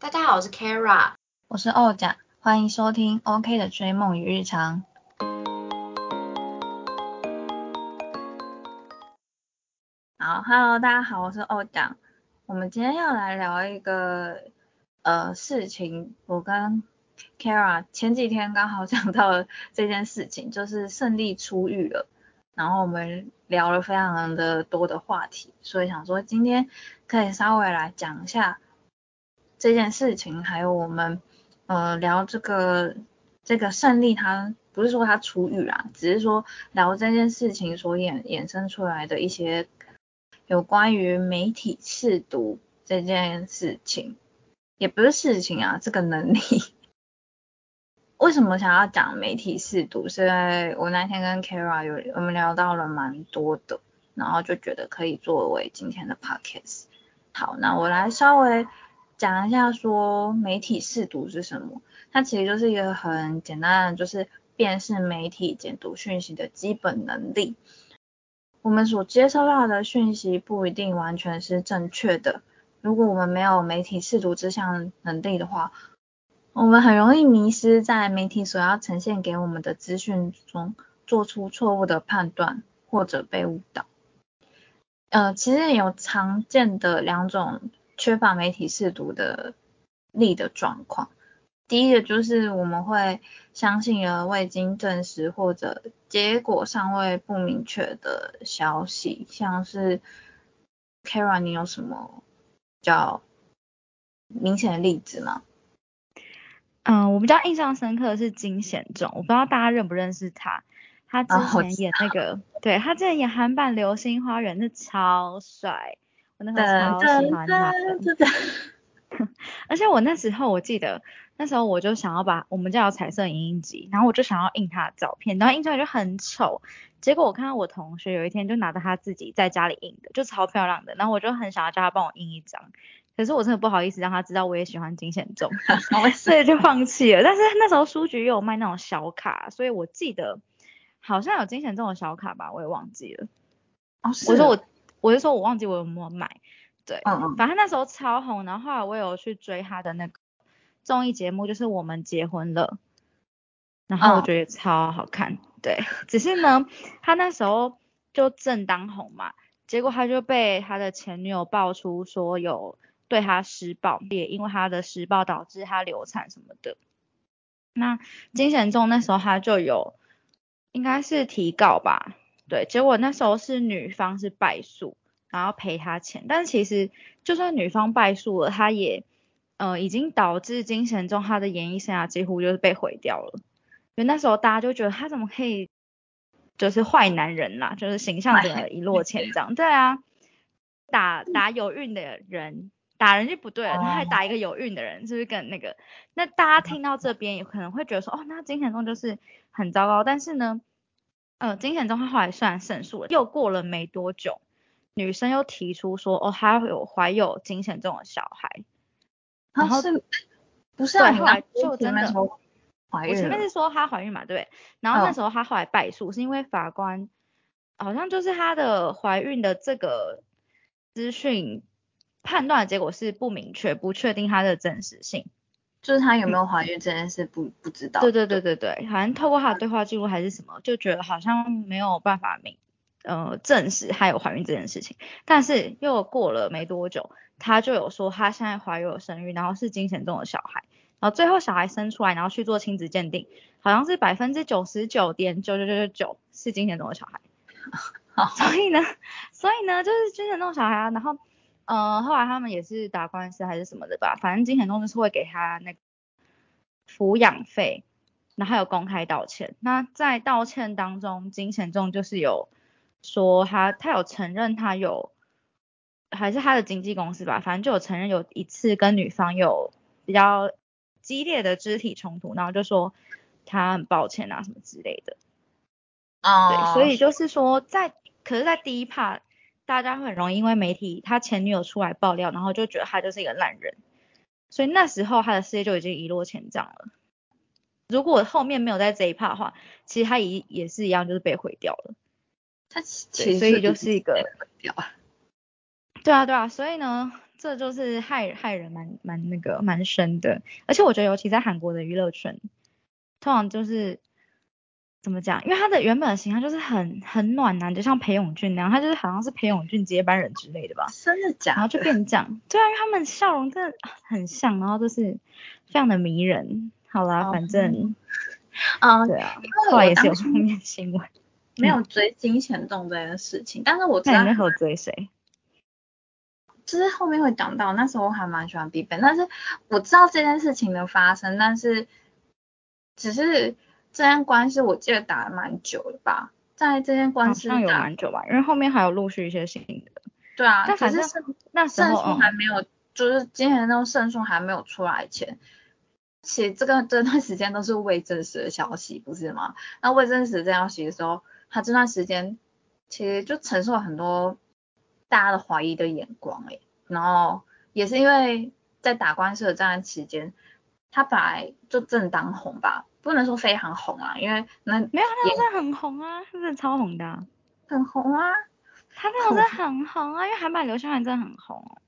大家好，我是 Kara，我是欧甲，欢迎收听 OK 的追梦与日常。好，Hello，大家好，我是欧甲。我们今天要来聊一个呃事情，我跟 Kara 前几天刚好讲到了这件事情，就是胜利出狱了。然后我们聊了非常的多的话题，所以想说今天可以稍微来讲一下。这件事情，还有我们呃聊这个这个胜利，他不是说他出狱啦，只是说聊这件事情所衍衍生出来的一些有关于媒体试读这件事情，也不是事情啊，这个能力。为什么想要讲媒体试读？是因为我那天跟 Kara 有我们聊到了蛮多的，然后就觉得可以作为今天的 podcast。好，那我来稍微。讲一下说媒体试读是什么？它其实就是一个很简单的，就是辨识媒体解读讯息的基本能力。我们所接收到的讯息不一定完全是正确的。如果我们没有媒体试读这项能力的话，我们很容易迷失在媒体所要呈现给我们的资讯中，做出错误的判断或者被误导。呃，其实有常见的两种。缺乏媒体试读的力的状况，第一个就是我们会相信了未经证实或者结果尚未不明确的消息，像是 Kara，你有什么比较明显的例子吗？嗯，我比较印象深刻的是金贤重，我不知道大家认不认识他，他之前演那个，对他之前演韩版《流星花园》，那超帅。我那时候超喜欢他的，而且我那时候我记得，那时候我就想要把我们家有彩色影印机，然后我就想要印他的照片，然后印出来就很丑。结果我看到我同学有一天就拿着他自己在家里印的，就超漂亮的，然后我就很想要叫他帮我印一张，可是我真的不好意思让他知道我也喜欢金贤重，所以就放弃了。但是那时候书局又有卖那种小卡，所以我记得好像有金贤重的小卡吧，我也忘记了。哦，我说我。我是说我忘记我有没有买，对，嗯嗯，反正那时候超红，然后后来我有去追他的那个综艺节目，就是我们结婚了，然后我觉得超好看，对，只是呢，他那时候就正当红嘛，结果他就被他的前女友爆出说有对他施暴，也因为他的施暴导致他流产什么的，那金贤重那时候他就有应该是提告吧。对，结果那时候是女方是败诉，然后赔他钱。但是其实就算女方败诉了，他也呃已经导致金贤重他的演艺生涯几乎就是被毁掉了。因为那时候大家就觉得他怎么可以就是坏男人啦，就是形象整个一落千丈。对啊，打打有孕的人，打人就不对了，他还打一个有孕的人，是不是更那个？那大家听到这边也可能会觉得说，哦，那金贤重就是很糟糕。但是呢？呃，金贤重他后来虽然胜诉了，又过了没多久，女生又提出说，哦，她有怀有金贤重的小孩，然后是，不是啊？后来就真的怀孕。我前面是说她怀孕嘛，对不对？然后那时候她后来败诉，是因为法官好像就是她的怀孕的这个资讯判断的结果是不明确，不确定她的真实性。就是她有没有怀孕这件事不不知道。对对对对对，好像透过她的对话记录还是什么，就觉得好像没有办法明呃证实她有怀孕这件事情。但是又过了没多久，她就有说她现在怀有生育，然后是金钱中的小孩，然后最后小孩生出来，然后去做亲子鉴定，好像是百分之九十九点九九九九九是金钱中的小孩。所以呢，所以呢就是金钱中的小孩啊，然后。呃，后来他们也是打官司还是什么的吧，反正金钱重就是会给他那个抚养费，然后有公开道歉。那在道歉当中，金钱重就是有说他他有承认他有，还是他的经纪公司吧，反正就有承认有一次跟女方有比较激烈的肢体冲突，然后就说他很抱歉啊什么之类的。哦。对，所以就是说在，可是，在第一 part。大家会很容易因为媒体他前女友出来爆料，然后就觉得他就是一个烂人，所以那时候他的事业就已经一落千丈了。如果后面没有在这一趴的话，其实他也也是一样，就是被毁掉了。他其实所以就是一个对啊对啊，所以呢，这就是害害人蛮蛮那个蛮深的，而且我觉得尤其在韩国的娱乐圈，通常就是怎么讲？因为他的原本的形象就是很很暖男，就像裴勇俊那样，他就是好像是裴勇俊接班人之类的吧？真的假？然后就变成这样，对啊，因为他们笑容真的很像，然后就是非常的迷人。好啦，反正，嗯，对啊，后来也是有负面新闻。没有追金钱动这件事情，但是我 知道你有追谁？就是后面会讲到，那时候我还蛮喜欢 BigBang，但是我知道这件事情的发生，但是只是这件官司我记得打了蛮久了吧，在这件官司有蛮久吧，因为后面还有陆续一些新的。对啊，但反正那胜诉还没有，就是今年那种胜诉还没有出来前。其实这个这段时间都是未证实的消息，不是吗？那未证实的消息的时候，他这段时间其实就承受了很多大家的怀疑的眼光，哎，然后也是因为在打官司的这段期间，他本来就正当红吧，不能说非常红啊，因为那没有，他真的很红啊，真的超红的，很红啊，他那时候真的很红啊，因为韩版流星花园真的很红，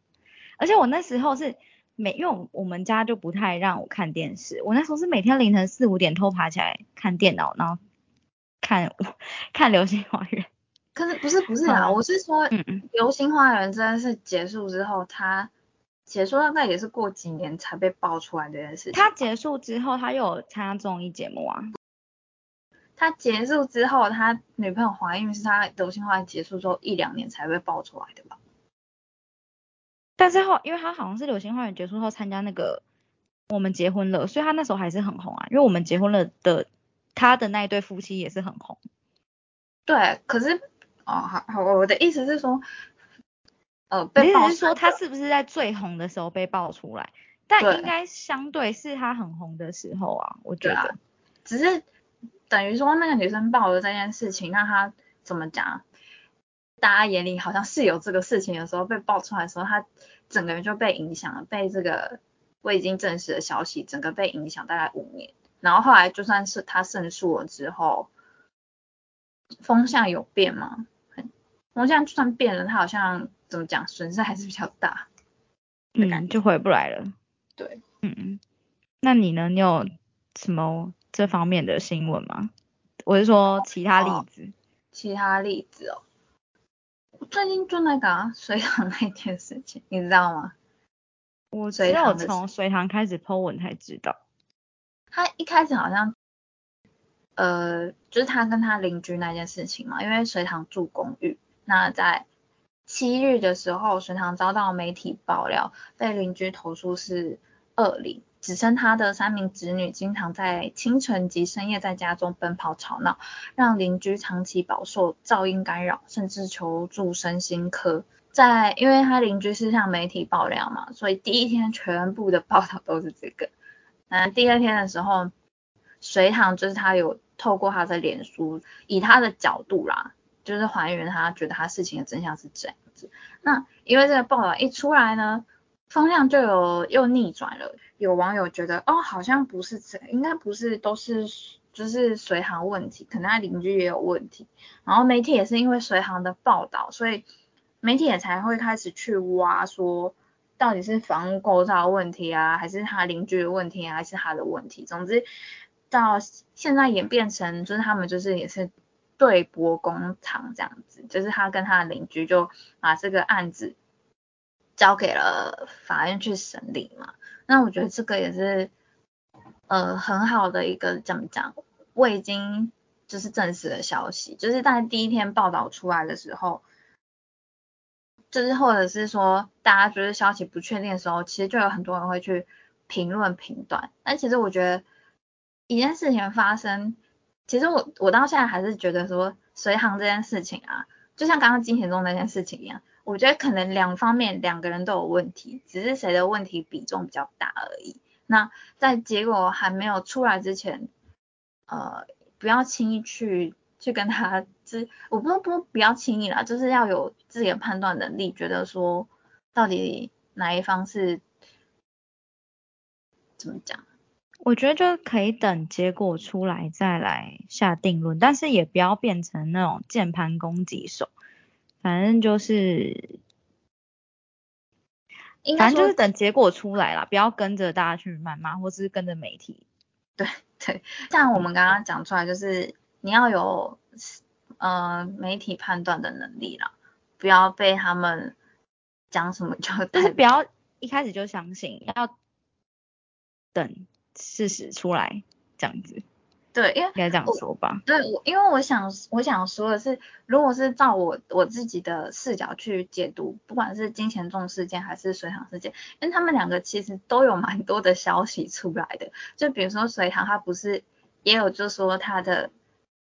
而且我那时候是。每因为我们家就不太让我看电视，我那时候是每天凌晨四五点偷爬起来看电脑，然后看看《流星花园》。可是不是不是啊，我是说，《流星花园》真的是结束之后，它结束大概也是过几年才被爆出来这件事情。他结束之后，他又有参加综艺节目啊。他结束之后，他女朋友怀孕是他《流星花园》结束之后一两年才被爆出来的吧？但是后，因为他好像是流星花园结束后参加那个我们结婚了，所以他那时候还是很红啊。因为我们结婚了的他的那一对夫妻也是很红。对，可是哦，好，好，我的意思是说，呃，意思是说他是不是在最红的时候被爆出来？但应该相对是他很红的时候啊，我觉得。只是等于说那个女生爆了这件事情，那他怎么讲？大家眼里好像是有这个事情的时候，被爆出来的时候，他整个人就被影响了，被这个未经证实的消息，整个被影响大概五年。然后后来就算是他胜诉了之后，风向有变吗？风向就算变了，他好像怎么讲，损失还是比较大。嗯，就回不来了。对，嗯，那你呢？你有什么这方面的新闻吗？我是说其他例子。其他例子哦。我最近就那个隋唐那件事情，你知道吗？我只有从隋唐开始 po 文才知道。他一开始好像，呃，就是他跟他邻居那件事情嘛，因为隋唐住公寓，那在七日的时候，隋唐遭到媒体爆料，被邻居投诉是恶灵。只称他的三名子女经常在清晨及深夜在家中奔跑吵闹，让邻居长期饱受噪音干扰，甚至求助身心科。在因为他邻居是向媒体爆料嘛，所以第一天全部的报道都是这个。嗯，第二天的时候，隋唐就是他有透过他的脸书，以他的角度啦，就是还原他觉得他事情的真相是这样那因为这个报道一出来呢。方向就有又逆转了，有网友觉得哦，好像不是这，应该不是都是就是随行问题，可能他邻居也有问题。然后媒体也是因为随行的报道，所以媒体也才会开始去挖，说到底是房屋构造问题啊，还是他邻居的问题啊，还是他的问题。总之到现在演变成就是他们就是也是对簿公堂这样子，就是他跟他的邻居就把这个案子。交给了法院去审理嘛，那我觉得这个也是呃很好的一个怎么讲，未经就是证实的消息，就是在第一天报道出来的时候，就是或者是说大家觉得消息不确定的时候，其实就有很多人会去评论评断。但其实我觉得一件事情发生，其实我我到现在还是觉得说随行这件事情啊，就像刚刚金钱中那件事情一样。我觉得可能两方面两个人都有问题，只是谁的问题比重比较大而已。那在结果还没有出来之前，呃，不要轻易去去跟他，之，我不不不要轻易啦，就是要有自己的判断能力，觉得说到底哪一方是怎么讲？我觉得就可以等结果出来再来下定论，但是也不要变成那种键盘攻击手。反正就是反正就是等结果出来了，不要跟着大家去谩骂，或者是跟着媒体。对对，像我们刚刚讲出来，就是你要有呃媒体判断的能力啦，不要被他们讲什么就但是不要一开始就相信，要等事实出来这样子。对，因为应该这样说吧。对，我因为我想我想说的是，如果是照我我自己的视角去解读，不管是金钱重事件还是隋唐事件，因为他们两个其实都有蛮多的消息出来的。就比如说隋唐，他不是也有就说他的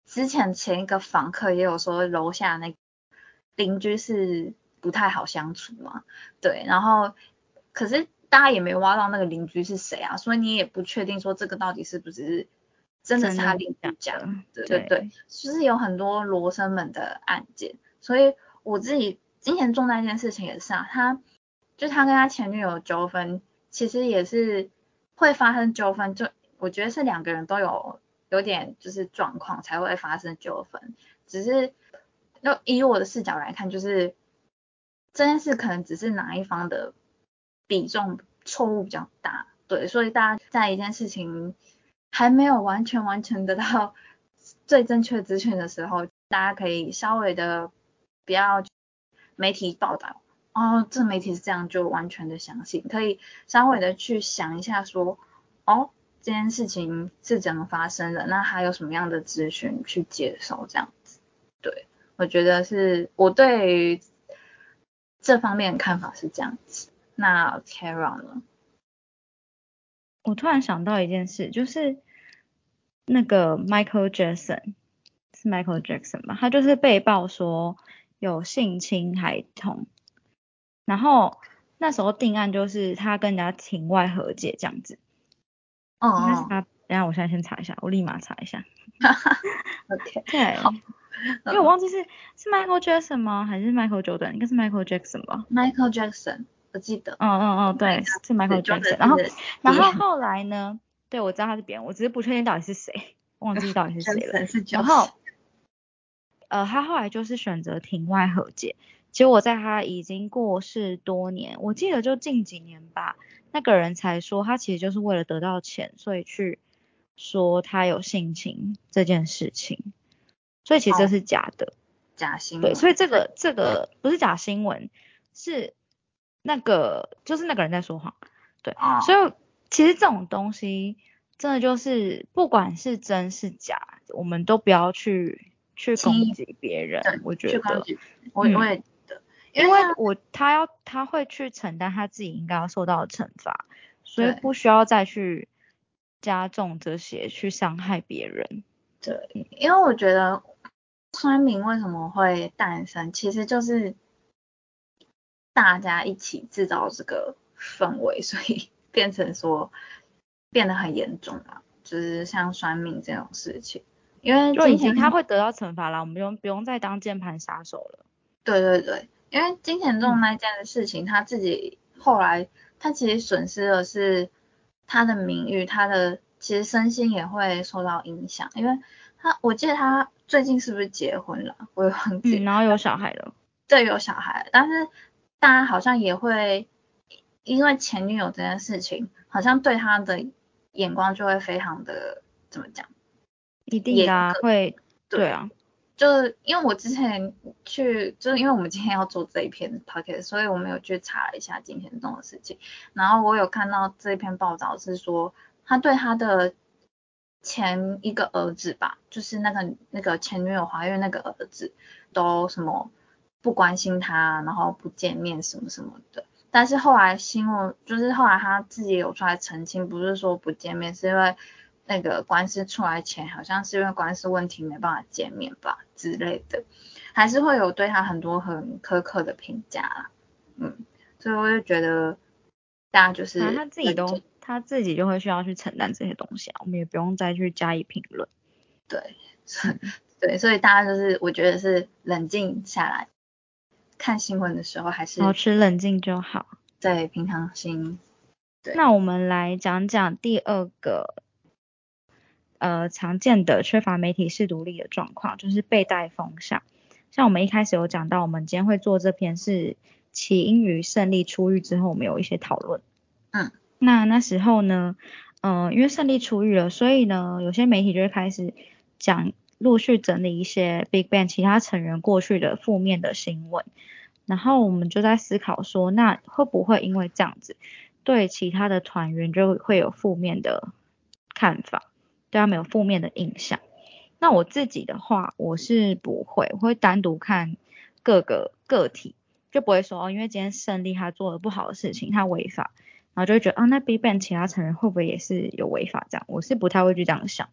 之前前一个房客也有说楼下那邻居是不太好相处嘛。对，然后可是大家也没挖到那个邻居是谁啊，所以你也不确定说这个到底是不是。真的是他邻居讲，对对。对，就是有很多罗生门的案件，所以我自己金钱重那件事情也是啊，他就他跟他前女友纠纷，其实也是会发生纠纷，就我觉得是两个人都有有点就是状况才会发生纠纷，只是要以我的视角来看，就是这件事可能只是哪一方的比重错误比较大，对，所以大家在一件事情。还没有完全完全得到最正确资讯的时候，大家可以稍微的不要媒体报道。哦，这媒体是这样就完全的相信，可以稍微的去想一下说，哦，这件事情是怎么发生的，那还有什么样的资讯去接受这样子，对我觉得是我对这方面的看法是这样子，那 Kara 呢？我突然想到一件事，就是那个 Michael Jackson 是 Michael Jackson 吧？他就是被曝说有性侵孩童，然后那时候定案就是他跟人家庭外和解这样子。哦那。他，等下我现在先查一下，我立马查一下。OK。对。因为我忘记是是 Michael Jackson 吗？还是 Michael Jordan？应该是 Michael Jackson 吧。Michael Jackson。我记得，嗯嗯嗯，对，是 Michael Jackson。然后，然后后来呢？对，我知道他是别人，我只是不确定到底是谁，忘记到底是谁了。然后，呃，他后来就是选择庭外和解。结果在他已经过世多年，我记得就近几年吧，那个人才说他其实就是为了得到钱，所以去说他有性侵这件事情。所以其实这是假的，假新闻。对，所以这个这个不是假新闻，是。那个就是那个人在说谎，对，所以其实这种东西真的就是不管是真是假，我们都不要去去攻击别人。我觉得，我我也的，因为我他要他会去承担他自己应该要受到的惩罚，所以不需要再去加重这些去伤害别人。对，因为我觉得村民为什么会诞生，其实就是。大家一起制造这个氛围，所以 变成说变得很严重了，就是像算命这种事情，因为金钱他会得到惩罚了，我们不用不用再当键盘杀手了。对对对，因为金钱中那件的事情，他自己后来他其实损失的是他的名誉，他的其实身心也会受到影响，因为他我记得他最近是不是结婚了？我也忘记，然后有小孩了。对，有小孩，但是。大家好像也会因为前女友这件事情，好像对他的眼光就会非常的怎么讲？一定的会，对啊，就是因为我之前去，就是因为我们今天要做这一篇 p o c a s t 所以我们有去查了一下金钱中的事情，然后我有看到这一篇报道是说，他对他的前一个儿子吧，就是那个那个前女友怀孕那个儿子，都什么？不关心他，然后不见面什么什么的。但是后来新闻就是后来他自己有出来澄清，不是说不见面，是因为那个官司出来前，好像是因为官司问题没办法见面吧之类的，还是会有对他很多很苛刻的评价啦。嗯，所以我就觉得大家就是他自己都他自己就会需要去承担这些东西啊，我们也不用再去加以评论。对，对，所以大家就是我觉得是冷静下来。看新闻的时候还是保持冷静就好，对，平常心。对，那我们来讲讲第二个，呃，常见的缺乏媒体视独立的状况，就是被带风向。像我们一开始有讲到，我们今天会做这篇是起因于胜利出狱之后，我们有一些讨论。嗯，那那时候呢，嗯，因为胜利出狱了，所以呢，有些媒体就会开始讲，陆续整理一些 Big Bang 其他成员过去的负面的新闻。然后我们就在思考说，那会不会因为这样子，对其他的团员就会有负面的看法，对他们有负面的印象？那我自己的话，我是不会，我会单独看各个个体，就不会说哦，因为今天胜利他做了不好的事情，他违法，然后就会觉得啊，那 BigBang 其他成员会不会也是有违法？这样，我是不太会去这样想，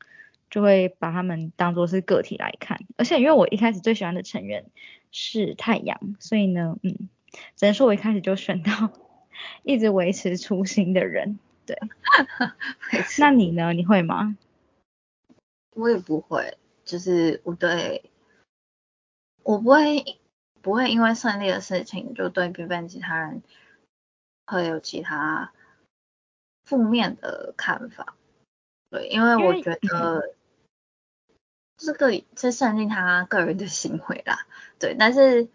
就会把他们当做是个体来看。而且因为我一开始最喜欢的成员是太阳，所以呢，嗯，只能说我一开始就选到 一直维持初心的人。对，那你呢？你会吗？我也不会，就是我对，我不会不会因为胜利的事情就对 BigBang 其他人会有其他负面的看法。对，因为我觉得这个是算定他个人的行为啦。对，但是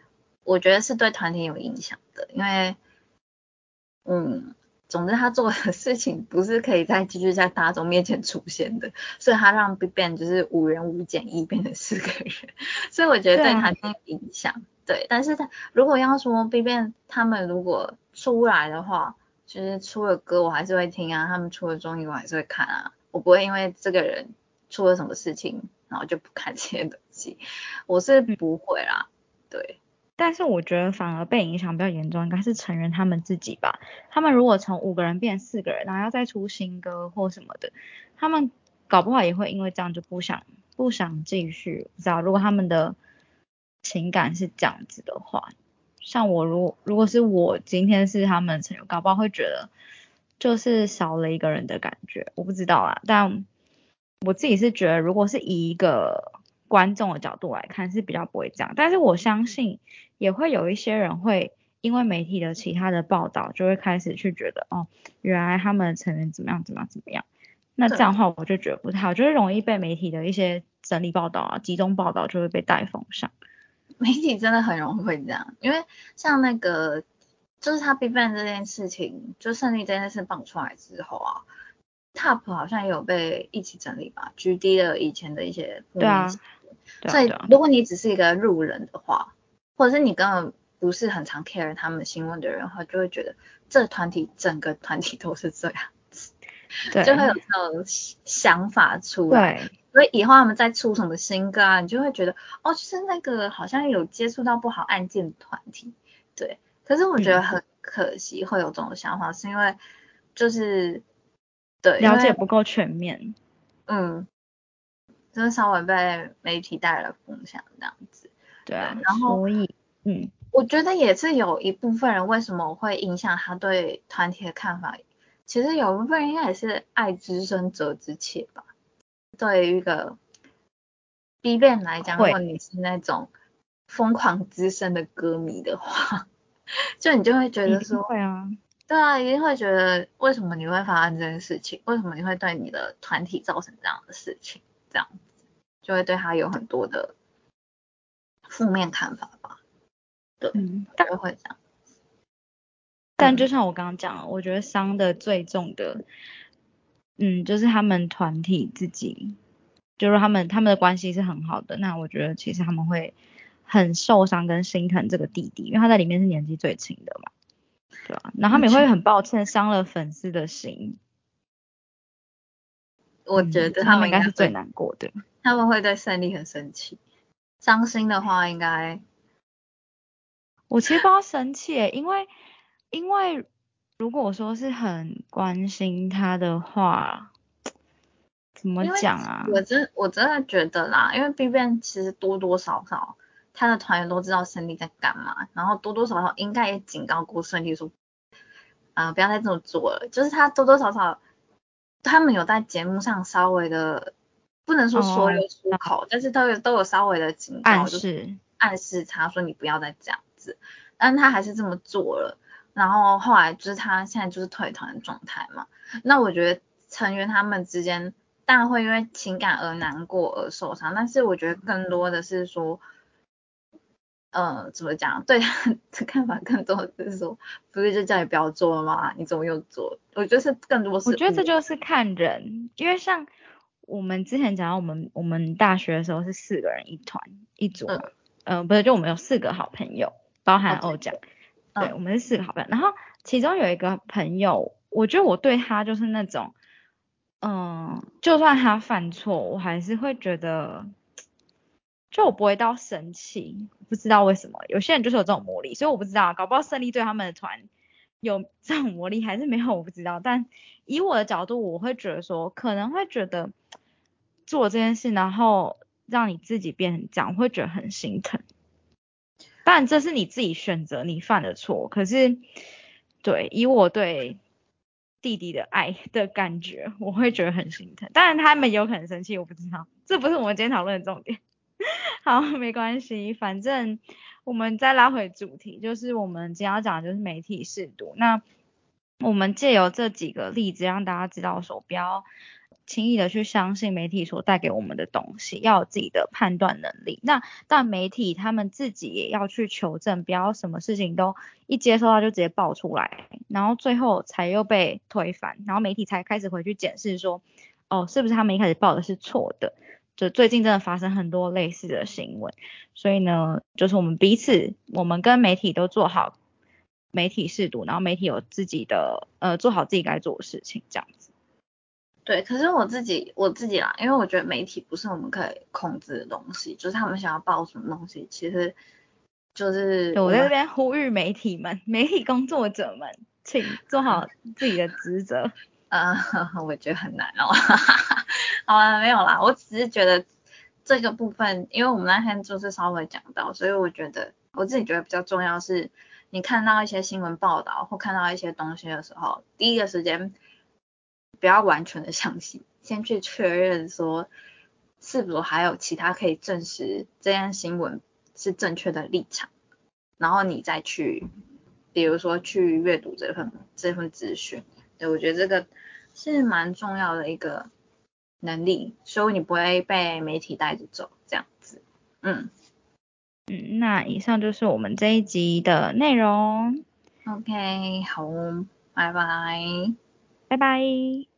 我觉得是对团体有影响的，因为嗯。总之，他做的事情不是可以再继续在大众面前出现的，所以他让 BigBang 就是五人五减一变成四个人，所以我觉得对他有影响。对，但是他如果要说 BigBang 他们如果出来的话，其实出了歌我还是会听啊，他们出了综艺我还是会看啊，我不会因为这个人出了什么事情然后就不看这些东西，我是不会啦，对。但是我觉得反而被影响比较严重，应该是成员他们自己吧。他们如果从五个人变四个人，然后要再出新歌或什么的，他们搞不好也会因为这样就不想不想继续。知道如果他们的情感是这样子的话，像我如如果是我今天是他们成员，搞不好会觉得就是少了一个人的感觉。我不知道啊，但我自己是觉得，如果是以一个观众的角度来看是比较不会这样，但是我相信也会有一些人会因为媒体的其他的报道，就会开始去觉得哦，原来他们成员怎么样怎么样怎么样，那这样的话我就觉得不太好，就是容易被媒体的一些整理报道啊、集中报道就会被带风向。媒体真的很容易会这样，因为像那个就是他 BigBang 这件事情，就胜利这件事放出来之后啊。Top 好像也有被一起整理吧，G D 的以前的一些对啊，所以如果你只是一个路人的话，或者是你根本不是很常 care 他们新闻的人的话，就会觉得这团体整个团体都是这样子，就会有这种想法出来。所以以后他们再出什么新歌啊，你就会觉得哦，就是那个好像有接触到不好案件的团体，对。可是我觉得很可惜会有这种想法，是因为就是。对，了解不够全面，嗯，就是稍微被媒体带了风向这样子，对啊，然后所以，嗯，我觉得也是有一部分人为什么会影响他对团体的看法，其实有一部分人应该也是爱之深责之切吧。对于一个 B 站来讲，如果你是那种疯狂资深的歌迷的话，就你就会觉得说，会啊。对啊，一定会觉得为什么你会发生这件事情？为什么你会对你的团体造成这样的事情？这样子就会对他有很多的负面看法吧？对，大概会这样。但就像我刚刚讲，我觉得伤的最重的，嗯，就是他们团体自己，就是他们他们的关系是很好的。那我觉得其实他们会很受伤跟心疼这个弟弟，因为他在里面是年纪最轻的嘛。对啊，然后他们也会很抱歉伤了粉丝的心。我觉得他们应该是最难过的。他们会对胜利很生气，伤心的话应该。我其实不知道生气，因为因为如果说是很关心他的话，怎么讲啊？我真我真的觉得啦，因为 B B 其实多多少少。他的团员都知道胜利在干嘛，然后多多少少应该也警告过胜利说，啊，不要再这么做了。就是他多多少少，他们有在节目上稍微的，不能说说有出口，但是都有都有稍微的警告，暗示暗示他说你不要再这样子，但他还是这么做了。然后后来就是他现在就是退团的状态嘛。那我觉得成员他们之间当然会因为情感而难过而受伤，但是我觉得更多的是说。呃，怎么讲？对他 的看法更多的是说，不是就叫你不要做了吗？你怎么又做？我觉得是更多是。我觉得这就是看人，因为像我们之前讲到，我们我们大学的时候是四个人一团一组嘛，嗯，不是，就我们有四个好朋友，包含欧奖，对，我们是四个好朋友。然后其中有一个朋友，我觉得我对他就是那种，嗯，就算他犯错，我还是会觉得。就我不会到生气，不知道为什么有些人就是有这种魔力，所以我不知道，搞不好胜利对他们的团有 这种魔力还是没有，我不知道。但以我的角度，我会觉得说，可能会觉得做这件事，然后让你自己变成这样，会觉得很心疼。当然这是你自己选择，你犯的错。可是，对，以我对弟弟的爱的感觉，我会觉得很心疼。当然他们有可能生气，我不知道，这不是我们今天讨论的重点。好，没关系，反正我们再拉回主题，就是我们今天要讲的就是媒体试读。那我们借由这几个例子，让大家知道说，不要轻易的去相信媒体所带给我们的东西，要有自己的判断能力。那但媒体他们自己也要去求证，不要什么事情都一接收到就直接爆出来，然后最后才又被推翻，然后媒体才开始回去检视说，哦，是不是他们一开始报的是错的？就最近真的发生很多类似的新闻，所以呢，就是我们彼此，我们跟媒体都做好媒体试读，然后媒体有自己的呃做好自己该做的事情，这样子。对，可是我自己我自己啦，因为我觉得媒体不是我们可以控制的东西，就是他们想要报什么东西，其实就是我在这边呼吁媒体们、媒体工作者们，请做好自己的职责。呃，我觉得很难哦。好了，没有啦，我只是觉得这个部分，因为我们那天就是稍微讲到，所以我觉得我自己觉得比较重要是，你看到一些新闻报道或看到一些东西的时候，第一个时间不要完全的相信，先去确认说是否还有其他可以证实这件新闻是正确的立场，然后你再去，比如说去阅读这份这份资讯。对，我觉得这个是蛮重要的一个能力，所以你不会被媒体带着走这样子。嗯嗯，那以上就是我们这一集的内容。OK，好，拜拜，拜拜。